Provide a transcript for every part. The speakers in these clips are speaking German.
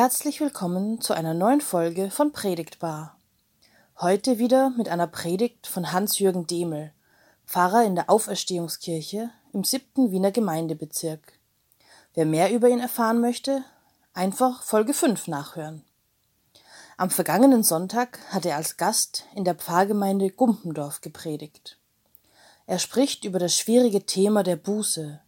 Herzlich willkommen zu einer neuen Folge von Predigtbar. Heute wieder mit einer Predigt von Hans-Jürgen Demel, Pfarrer in der Auferstehungskirche im siebten Wiener Gemeindebezirk. Wer mehr über ihn erfahren möchte, einfach Folge 5 nachhören. Am vergangenen Sonntag hat er als Gast in der Pfarrgemeinde Gumpendorf gepredigt. Er spricht über das schwierige Thema der Buße,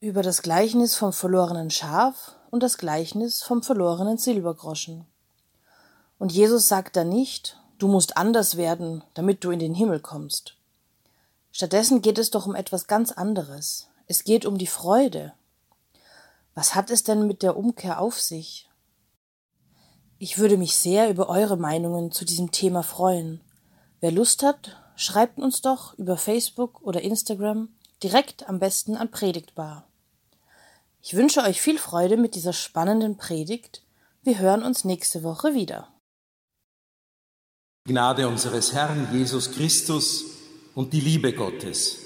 über das Gleichnis vom verlorenen Schaf und das Gleichnis vom verlorenen Silbergroschen. Und Jesus sagt da nicht, du musst anders werden, damit du in den Himmel kommst. Stattdessen geht es doch um etwas ganz anderes. Es geht um die Freude. Was hat es denn mit der Umkehr auf sich? Ich würde mich sehr über eure Meinungen zu diesem Thema freuen. Wer Lust hat, schreibt uns doch über Facebook oder Instagram direkt am besten an Predigtbar. Ich wünsche euch viel Freude mit dieser spannenden Predigt. Wir hören uns nächste Woche wieder. Gnade unseres Herrn Jesus Christus und die Liebe Gottes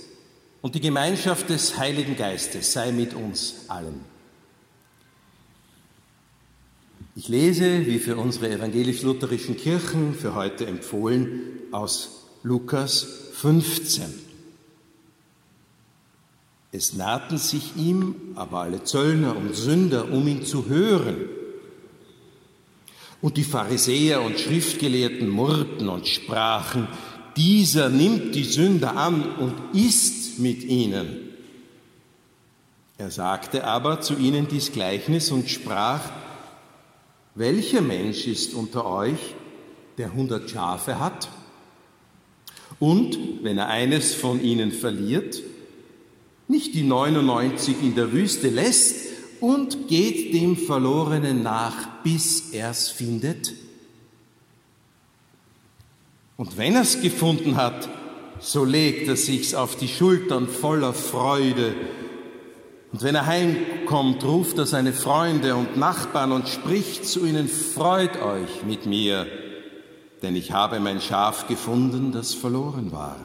und die Gemeinschaft des Heiligen Geistes sei mit uns allen. Ich lese, wie für unsere evangelisch-lutherischen Kirchen für heute empfohlen, aus Lukas 15. Es nahten sich ihm aber alle Zöllner und Sünder, um ihn zu hören. Und die Pharisäer und Schriftgelehrten murrten und sprachen, dieser nimmt die Sünder an und isst mit ihnen. Er sagte aber zu ihnen dies Gleichnis und sprach, welcher Mensch ist unter euch, der hundert Schafe hat? Und wenn er eines von ihnen verliert, nicht die 99 in der Wüste lässt und geht dem Verlorenen nach, bis er es findet? Und wenn er es gefunden hat, so legt er sich's auf die Schultern voller Freude. Und wenn er heimkommt, ruft er seine Freunde und Nachbarn und spricht zu ihnen, freut euch mit mir, denn ich habe mein Schaf gefunden, das verloren war.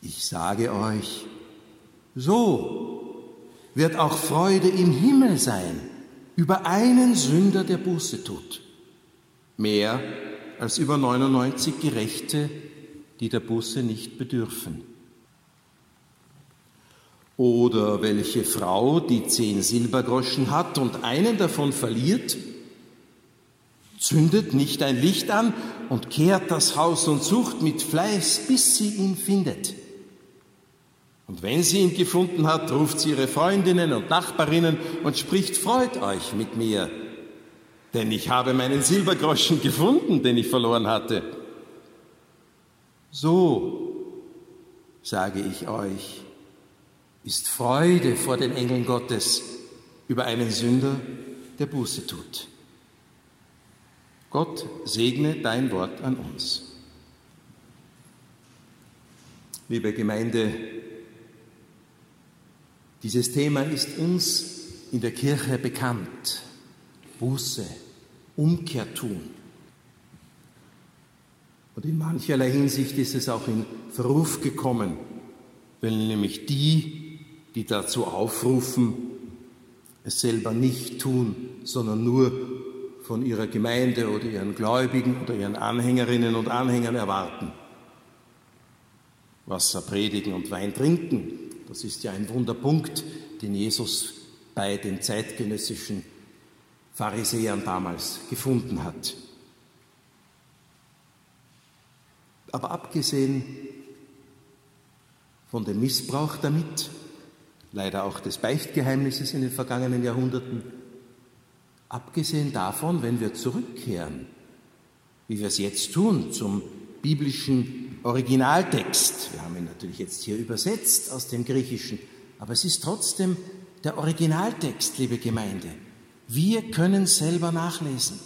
Ich sage euch, so wird auch Freude im Himmel sein über einen Sünder, der Buße tut. Mehr als über 99 Gerechte, die der Buße nicht bedürfen. Oder welche Frau, die zehn Silbergroschen hat und einen davon verliert, zündet nicht ein Licht an und kehrt das Haus und sucht mit Fleiß, bis sie ihn findet. Und wenn sie ihn gefunden hat, ruft sie ihre Freundinnen und Nachbarinnen und spricht, freut euch mit mir, denn ich habe meinen Silbergroschen gefunden, den ich verloren hatte. So, sage ich euch, ist Freude vor den Engeln Gottes über einen Sünder, der Buße tut. Gott segne dein Wort an uns. Liebe Gemeinde, dieses Thema ist uns in der Kirche bekannt. Buße, Umkehr tun. Und in mancherlei Hinsicht ist es auch in Verruf gekommen, weil nämlich die, die dazu aufrufen, es selber nicht tun, sondern nur von ihrer Gemeinde oder ihren Gläubigen oder ihren Anhängerinnen und Anhängern erwarten. Wasser predigen und Wein trinken, das ist ja ein Wunderpunkt, den Jesus bei den zeitgenössischen Pharisäern damals gefunden hat. Aber abgesehen von dem Missbrauch damit, leider auch des Beichtgeheimnisses in den vergangenen Jahrhunderten, abgesehen davon, wenn wir zurückkehren, wie wir es jetzt tun, zum biblischen Originaltext. Wir haben ihn natürlich jetzt hier übersetzt aus dem Griechischen, aber es ist trotzdem der Originaltext, liebe Gemeinde. Wir können selber nachlesen.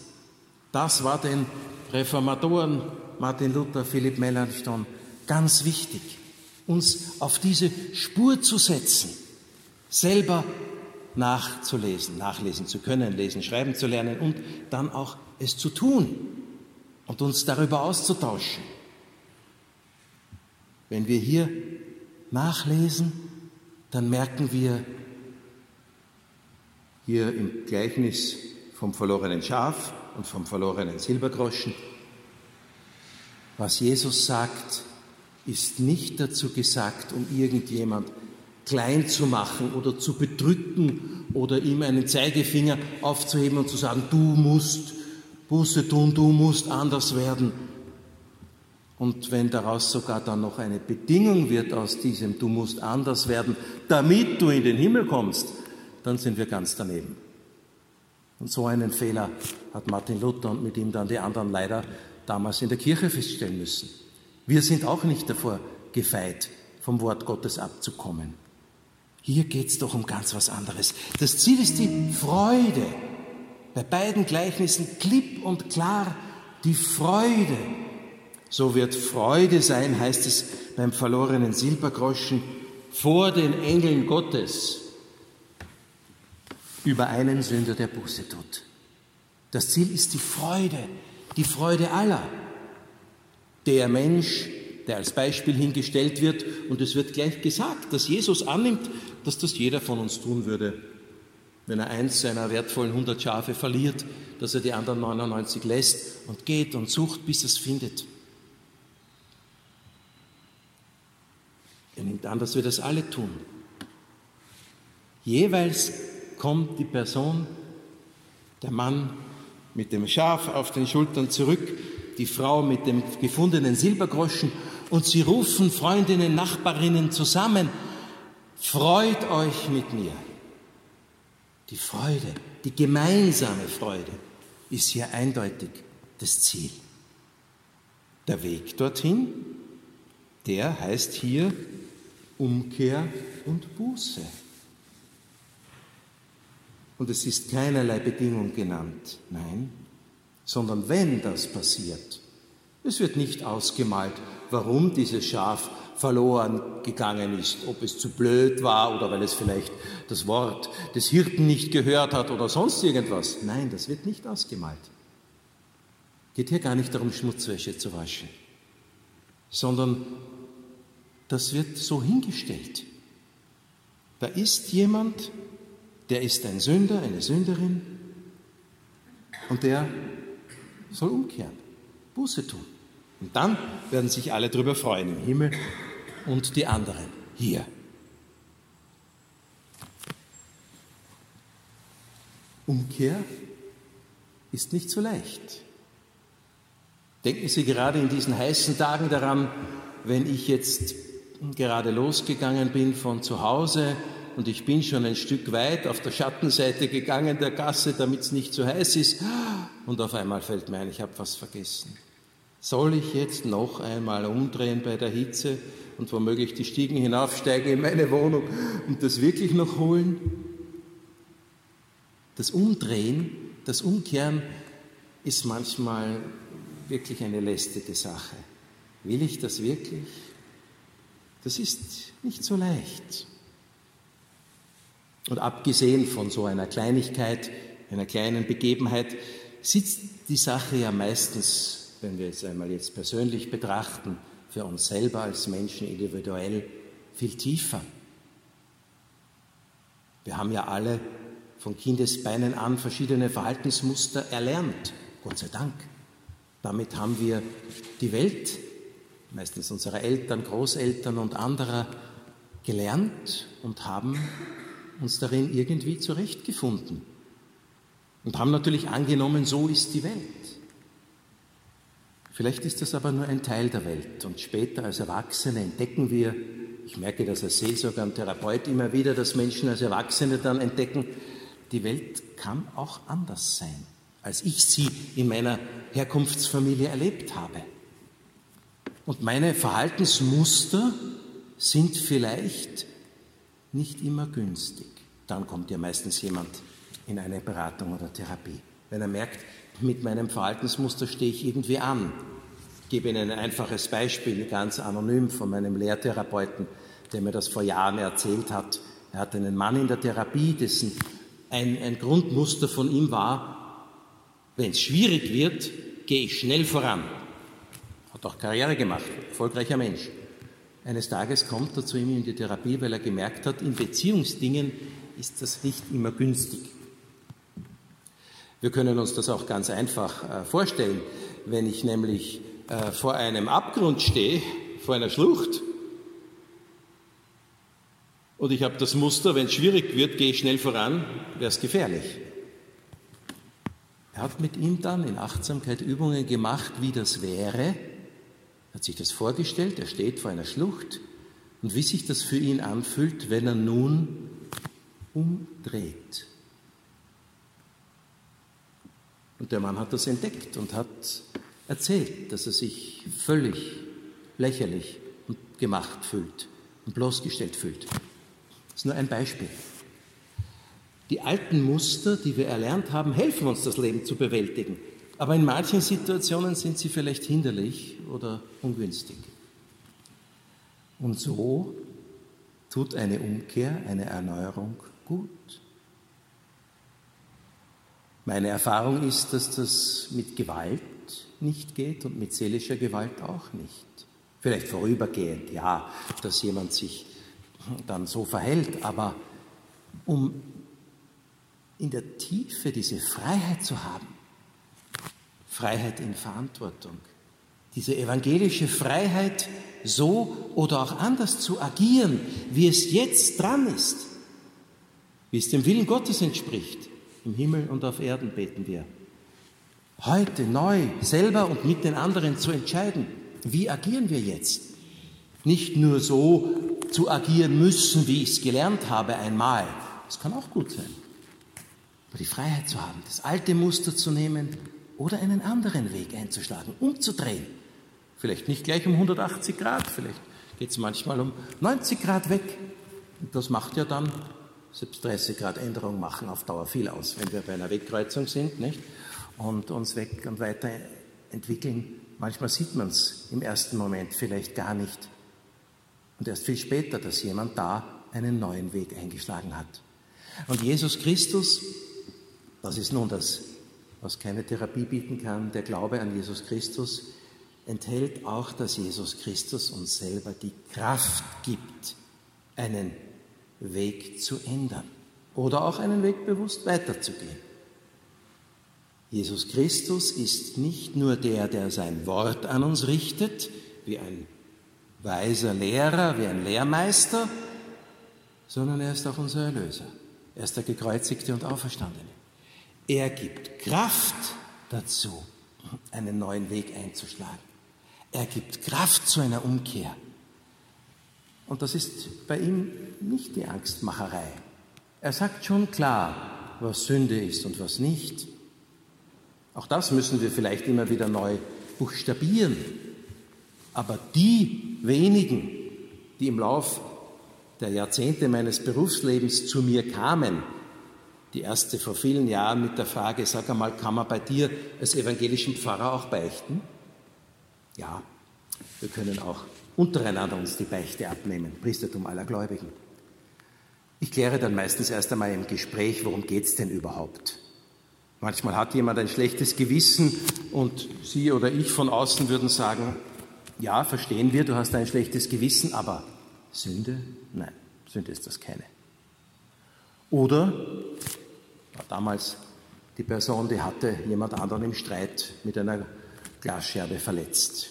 Das war den Reformatoren Martin Luther, Philipp Melanchthon ganz wichtig, uns auf diese Spur zu setzen, selber nachzulesen, nachlesen zu können, lesen, schreiben zu lernen und dann auch es zu tun und uns darüber auszutauschen. Wenn wir hier nachlesen, dann merken wir hier im Gleichnis vom verlorenen Schaf und vom verlorenen Silbergroschen. Was Jesus sagt, ist nicht dazu gesagt, um irgendjemand klein zu machen oder zu bedrücken oder ihm einen Zeigefinger aufzuheben und zu sagen, du musst Buße tun, du musst anders werden. Und wenn daraus sogar dann noch eine Bedingung wird aus diesem, du musst anders werden, damit du in den Himmel kommst, dann sind wir ganz daneben. Und so einen Fehler hat Martin Luther und mit ihm dann die anderen leider damals in der Kirche feststellen müssen. Wir sind auch nicht davor gefeit, vom Wort Gottes abzukommen. Hier geht es doch um ganz was anderes. Das Ziel ist die Freude. Bei beiden Gleichnissen klipp und klar die Freude. So wird Freude sein, heißt es beim verlorenen Silbergroschen, vor den Engeln Gottes über einen Sünder, der Buße tut. Das Ziel ist die Freude, die Freude aller. Der Mensch, der als Beispiel hingestellt wird, und es wird gleich gesagt, dass Jesus annimmt, dass das jeder von uns tun würde, wenn er eins seiner wertvollen 100 Schafe verliert, dass er die anderen 99 lässt und geht und sucht, bis er es findet. Nimmt an, dass wir das alle tun. Jeweils kommt die Person, der Mann mit dem Schaf auf den Schultern zurück, die Frau mit dem gefundenen Silbergroschen und sie rufen Freundinnen, Nachbarinnen zusammen, freut euch mit mir. Die Freude, die gemeinsame Freude ist hier eindeutig das Ziel. Der Weg dorthin, der heißt hier Umkehr und Buße. Und es ist keinerlei Bedingung genannt, nein, sondern wenn das passiert, es wird nicht ausgemalt, warum dieses Schaf verloren gegangen ist, ob es zu blöd war oder weil es vielleicht das Wort des Hirten nicht gehört hat oder sonst irgendwas. Nein, das wird nicht ausgemalt. Geht hier gar nicht darum, Schmutzwäsche zu waschen, sondern das wird so hingestellt. Da ist jemand, der ist ein Sünder, eine Sünderin und der soll umkehren, Buße tun. Und dann werden sich alle darüber freuen im Himmel und die anderen hier. Umkehr ist nicht so leicht. Denken Sie gerade in diesen heißen Tagen daran, wenn ich jetzt gerade losgegangen bin von zu Hause und ich bin schon ein Stück weit auf der Schattenseite gegangen der Gasse, damit es nicht zu heiß ist. Und auf einmal fällt mir ein, ich habe was vergessen. Soll ich jetzt noch einmal umdrehen bei der Hitze und womöglich die Stiegen hinaufsteigen in meine Wohnung und das wirklich noch holen? Das Umdrehen, das Umkehren ist manchmal wirklich eine lästige Sache. Will ich das wirklich? Das ist nicht so leicht. Und abgesehen von so einer Kleinigkeit, einer kleinen Begebenheit, sitzt die Sache ja meistens, wenn wir es einmal jetzt persönlich betrachten, für uns selber als Menschen individuell viel tiefer. Wir haben ja alle von Kindesbeinen an verschiedene Verhaltensmuster erlernt, Gott sei Dank. Damit haben wir die Welt, meistens unserer Eltern, Großeltern und anderer, gelernt und haben uns darin irgendwie zurechtgefunden und haben natürlich angenommen, so ist die Welt. Vielleicht ist das aber nur ein Teil der Welt und später als Erwachsene entdecken wir, ich merke das als Seelsorger und Therapeut immer wieder, dass Menschen als Erwachsene dann entdecken, die Welt kann auch anders sein, als ich sie in meiner Herkunftsfamilie erlebt habe. Und meine Verhaltensmuster sind vielleicht nicht immer günstig. Dann kommt ja meistens jemand in eine Beratung oder Therapie. Wenn er merkt, mit meinem Verhaltensmuster stehe ich irgendwie an. Ich gebe Ihnen ein einfaches Beispiel, ganz anonym von meinem Lehrtherapeuten, der mir das vor Jahren erzählt hat. Er hatte einen Mann in der Therapie, dessen ein, ein Grundmuster von ihm war, wenn es schwierig wird, gehe ich schnell voran. Hat auch Karriere gemacht, erfolgreicher Mensch. Eines Tages kommt er zu ihm in die Therapie, weil er gemerkt hat, in Beziehungsdingen ist das nicht immer günstig. Wir können uns das auch ganz einfach äh, vorstellen. Wenn ich nämlich äh, vor einem Abgrund stehe, vor einer Schlucht, und ich habe das Muster, wenn es schwierig wird, gehe ich schnell voran, wäre es gefährlich. Er hat mit ihm dann in Achtsamkeit Übungen gemacht, wie das wäre, hat sich das vorgestellt, er steht vor einer Schlucht und wie sich das für ihn anfühlt, wenn er nun umdreht. Und der Mann hat das entdeckt und hat erzählt, dass er sich völlig lächerlich und gemacht fühlt und bloßgestellt fühlt. Das ist nur ein Beispiel. Die alten Muster, die wir erlernt haben, helfen uns, das Leben zu bewältigen. Aber in manchen Situationen sind sie vielleicht hinderlich oder ungünstig. Und so tut eine Umkehr, eine Erneuerung gut. Meine Erfahrung ist, dass das mit Gewalt nicht geht und mit seelischer Gewalt auch nicht. Vielleicht vorübergehend, ja, dass jemand sich dann so verhält, aber um in der Tiefe diese Freiheit zu haben, Freiheit in Verantwortung, diese evangelische Freiheit, so oder auch anders zu agieren, wie es jetzt dran ist, wie es dem Willen Gottes entspricht. Im Himmel und auf Erden beten wir. Heute neu selber und mit den anderen zu entscheiden, wie agieren wir jetzt? Nicht nur so zu agieren müssen, wie ich es gelernt habe einmal. Das kann auch gut sein. Aber die Freiheit zu haben, das alte Muster zu nehmen oder einen anderen Weg einzuschlagen, umzudrehen. Vielleicht nicht gleich um 180 Grad, vielleicht geht es manchmal um 90 Grad weg. Und das macht ja dann, selbst 30 Grad Änderung machen auf Dauer viel aus, wenn wir bei einer Wegkreuzung sind nicht? und uns weg und weiter entwickeln. Manchmal sieht man es im ersten Moment vielleicht gar nicht. Und erst viel später, dass jemand da einen neuen Weg eingeschlagen hat. Und Jesus Christus, das ist nun das was keine Therapie bieten kann, der Glaube an Jesus Christus, enthält auch, dass Jesus Christus uns selber die Kraft gibt, einen Weg zu ändern oder auch einen Weg bewusst weiterzugehen. Jesus Christus ist nicht nur der, der sein Wort an uns richtet, wie ein weiser Lehrer, wie ein Lehrmeister, sondern er ist auch unser Erlöser. Er ist der gekreuzigte und auferstandene. Er gibt Kraft dazu, einen neuen Weg einzuschlagen. Er gibt Kraft zu einer Umkehr. Und das ist bei ihm nicht die Angstmacherei. Er sagt schon klar, was Sünde ist und was nicht. Auch das müssen wir vielleicht immer wieder neu buchstabieren. Aber die wenigen, die im Lauf der Jahrzehnte meines Berufslebens zu mir kamen, die erste vor vielen Jahren mit der Frage, sag einmal, kann man bei dir als evangelischen Pfarrer auch beichten? Ja, wir können auch untereinander uns die Beichte abnehmen, Priestertum aller Gläubigen. Ich kläre dann meistens erst einmal im Gespräch, worum geht es denn überhaupt? Manchmal hat jemand ein schlechtes Gewissen und Sie oder ich von außen würden sagen, ja, verstehen wir, du hast ein schlechtes Gewissen, aber Sünde? Nein, Sünde ist das keine. Oder war damals die Person, die hatte jemand anderen im Streit mit einer Glasscherbe verletzt,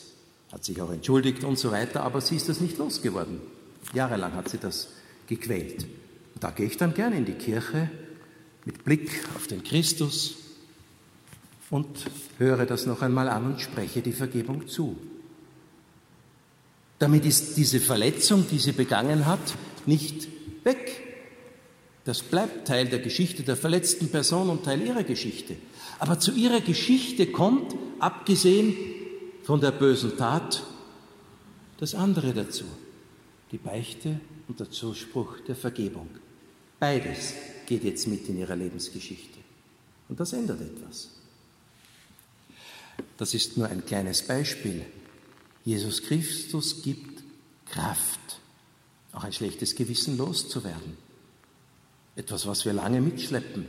hat sich auch entschuldigt und so weiter, aber sie ist das nicht losgeworden. Jahrelang hat sie das gequält. Und da gehe ich dann gerne in die Kirche mit Blick auf den Christus und höre das noch einmal an und spreche die Vergebung zu. Damit ist diese Verletzung, die sie begangen hat, nicht weg. Das bleibt Teil der Geschichte der verletzten Person und Teil ihrer Geschichte. Aber zu ihrer Geschichte kommt, abgesehen von der bösen Tat, das andere dazu. Die Beichte und der Zuspruch der Vergebung. Beides geht jetzt mit in ihrer Lebensgeschichte. Und das ändert etwas. Das ist nur ein kleines Beispiel. Jesus Christus gibt Kraft, auch ein schlechtes Gewissen loszuwerden etwas, was wir lange mitschleppen,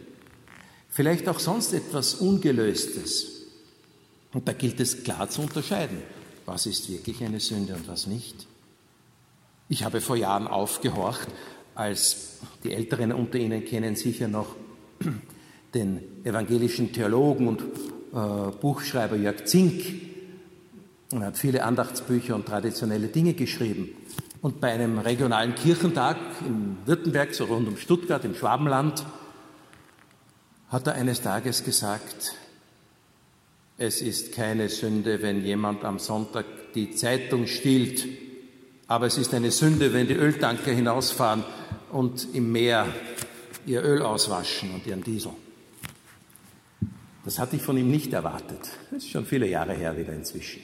vielleicht auch sonst etwas Ungelöstes. Und da gilt es klar zu unterscheiden, was ist wirklich eine Sünde und was nicht. Ich habe vor Jahren aufgehorcht, als die Älteren unter Ihnen kennen sicher noch den evangelischen Theologen und äh, Buchschreiber Jörg Zink und hat viele Andachtsbücher und traditionelle Dinge geschrieben. Und bei einem regionalen Kirchentag in Württemberg, so rund um Stuttgart im Schwabenland, hat er eines Tages gesagt, es ist keine Sünde, wenn jemand am Sonntag die Zeitung stiehlt, aber es ist eine Sünde, wenn die Öltanker hinausfahren und im Meer ihr Öl auswaschen und ihren Diesel. Das hatte ich von ihm nicht erwartet. Das ist schon viele Jahre her wieder inzwischen.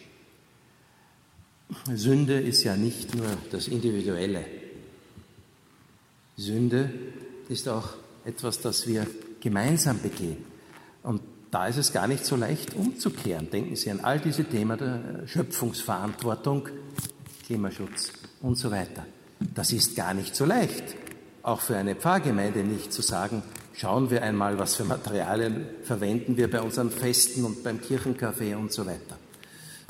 Sünde ist ja nicht nur das Individuelle. Sünde ist auch etwas, das wir gemeinsam begehen. Und da ist es gar nicht so leicht umzukehren. Denken Sie an all diese Themen der Schöpfungsverantwortung, Klimaschutz und so weiter. Das ist gar nicht so leicht. Auch für eine Pfarrgemeinde nicht zu sagen, schauen wir einmal, was für Materialien verwenden wir bei unseren Festen und beim Kirchencafé und so weiter.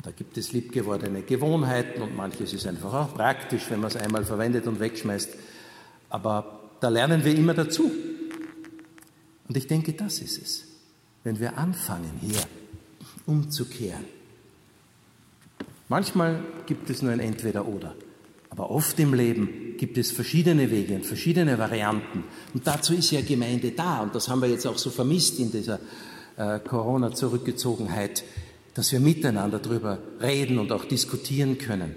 Da gibt es liebgewordene Gewohnheiten und manches ist einfach auch praktisch, wenn man es einmal verwendet und wegschmeißt. Aber da lernen wir immer dazu. Und ich denke, das ist es. Wenn wir anfangen, hier umzukehren. Manchmal gibt es nur ein Entweder-Oder. Aber oft im Leben gibt es verschiedene Wege und verschiedene Varianten. Und dazu ist ja Gemeinde da. Und das haben wir jetzt auch so vermisst in dieser äh, Corona-Zurückgezogenheit dass wir miteinander darüber reden und auch diskutieren können.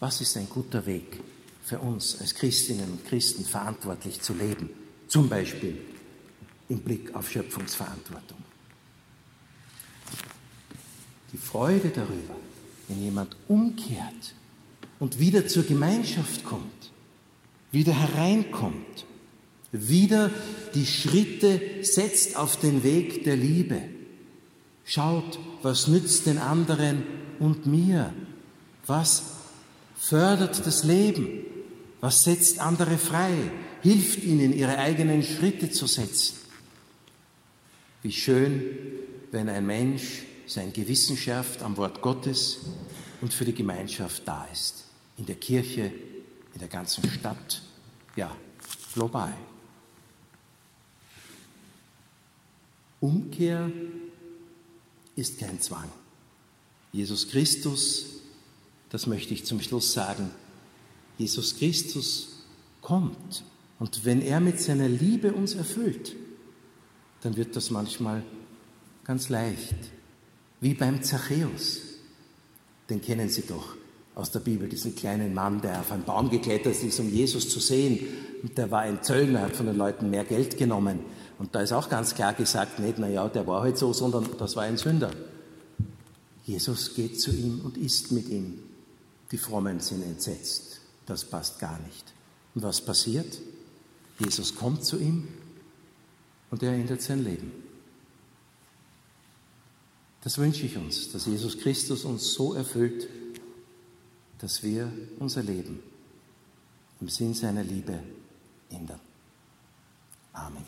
Was ist ein guter Weg für uns als Christinnen und Christen verantwortlich zu leben? Zum Beispiel im Blick auf Schöpfungsverantwortung. Die Freude darüber, wenn jemand umkehrt und wieder zur Gemeinschaft kommt, wieder hereinkommt, wieder die Schritte setzt auf den Weg der Liebe Schaut, was nützt den anderen und mir? Was fördert das Leben? Was setzt andere frei? Hilft ihnen, ihre eigenen Schritte zu setzen? Wie schön, wenn ein Mensch sein Gewissen schärft am Wort Gottes und für die Gemeinschaft da ist. In der Kirche, in der ganzen Stadt, ja, global. Umkehr ist kein Zwang. Jesus Christus, das möchte ich zum Schluss sagen, Jesus Christus kommt und wenn er mit seiner Liebe uns erfüllt, dann wird das manchmal ganz leicht, wie beim Zachäus. Den kennen Sie doch aus der Bibel, diesen kleinen Mann, der auf einen Baum geklettert ist, um Jesus zu sehen. Und der war ein Zöllner, hat von den Leuten mehr Geld genommen. Und da ist auch ganz klar gesagt, nicht, naja, der war halt so, sondern das war ein Sünder. Jesus geht zu ihm und isst mit ihm. Die Frommen sind entsetzt. Das passt gar nicht. Und was passiert? Jesus kommt zu ihm und er ändert sein Leben. Das wünsche ich uns, dass Jesus Christus uns so erfüllt, dass wir unser Leben im Sinn seiner Liebe ändern. Amen.